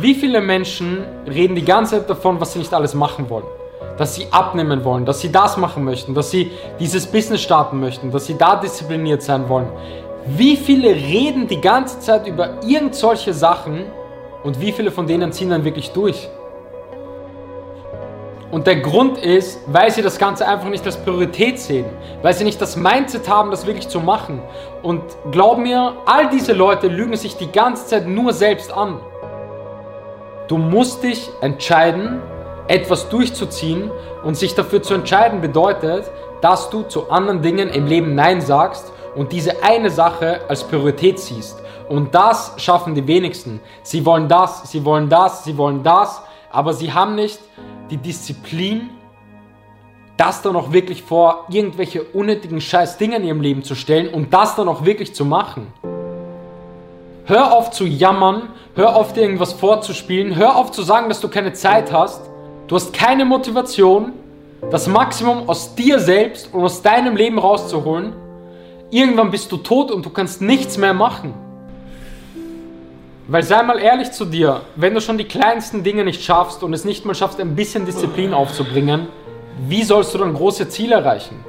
Wie viele Menschen reden die ganze Zeit davon, was sie nicht alles machen wollen? Dass sie abnehmen wollen, dass sie das machen möchten, dass sie dieses Business starten möchten, dass sie da diszipliniert sein wollen. Wie viele reden die ganze Zeit über irgend solche Sachen und wie viele von denen ziehen dann wirklich durch? Und der Grund ist, weil sie das Ganze einfach nicht als Priorität sehen, weil sie nicht das Mindset haben, das wirklich zu machen. Und glaub mir, all diese Leute lügen sich die ganze Zeit nur selbst an. Du musst dich entscheiden, etwas durchzuziehen und sich dafür zu entscheiden bedeutet, dass du zu anderen Dingen im Leben Nein sagst und diese eine Sache als Priorität siehst. Und das schaffen die wenigsten. Sie wollen das, sie wollen das, sie wollen das, aber sie haben nicht die Disziplin, das dann auch wirklich vor irgendwelche unnötigen scheiß Dinge in ihrem Leben zu stellen und das dann auch wirklich zu machen. Hör auf zu jammern, hör auf dir irgendwas vorzuspielen, hör auf zu sagen, dass du keine Zeit hast. Du hast keine Motivation, das Maximum aus dir selbst und aus deinem Leben rauszuholen. Irgendwann bist du tot und du kannst nichts mehr machen. Weil sei mal ehrlich zu dir, wenn du schon die kleinsten Dinge nicht schaffst und es nicht mal schaffst, ein bisschen Disziplin aufzubringen, wie sollst du dann große Ziele erreichen?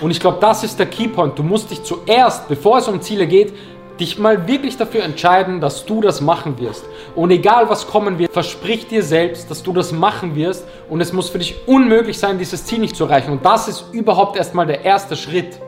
Und ich glaube, das ist der Keypoint. Du musst dich zuerst, bevor es um Ziele geht, dich mal wirklich dafür entscheiden, dass du das machen wirst. Und egal was kommen wird, versprich dir selbst, dass du das machen wirst. Und es muss für dich unmöglich sein, dieses Ziel nicht zu erreichen. Und das ist überhaupt erstmal der erste Schritt.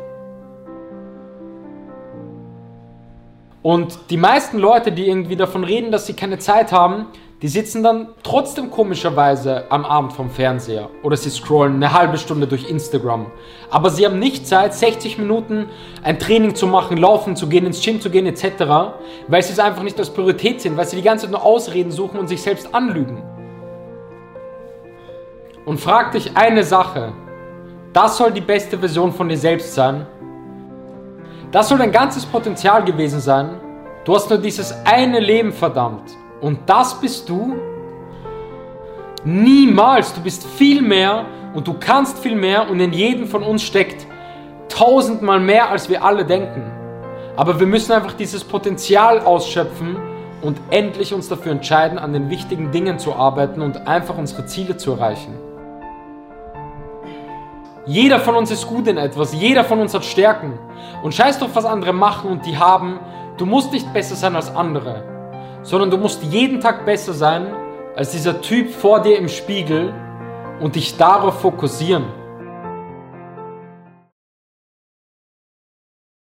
Und die meisten Leute, die irgendwie davon reden, dass sie keine Zeit haben, die sitzen dann trotzdem komischerweise am Abend vom Fernseher oder sie scrollen eine halbe Stunde durch Instagram. Aber sie haben nicht Zeit, 60 Minuten ein Training zu machen, laufen zu gehen, ins Gym zu gehen etc., weil sie es einfach nicht als Priorität sehen, weil sie die ganze Zeit nur Ausreden suchen und sich selbst anlügen. Und frag dich eine Sache. Das soll die beste Version von dir selbst sein das soll dein ganzes Potenzial gewesen sein. Du hast nur dieses eine Leben verdammt. Und das bist du? Niemals. Du bist viel mehr und du kannst viel mehr und in jedem von uns steckt tausendmal mehr, als wir alle denken. Aber wir müssen einfach dieses Potenzial ausschöpfen und endlich uns dafür entscheiden, an den wichtigen Dingen zu arbeiten und einfach unsere Ziele zu erreichen. Jeder von uns ist gut in etwas, jeder von uns hat Stärken. Und scheiß doch, was andere machen und die haben. Du musst nicht besser sein als andere, sondern du musst jeden Tag besser sein als dieser Typ vor dir im Spiegel und dich darauf fokussieren.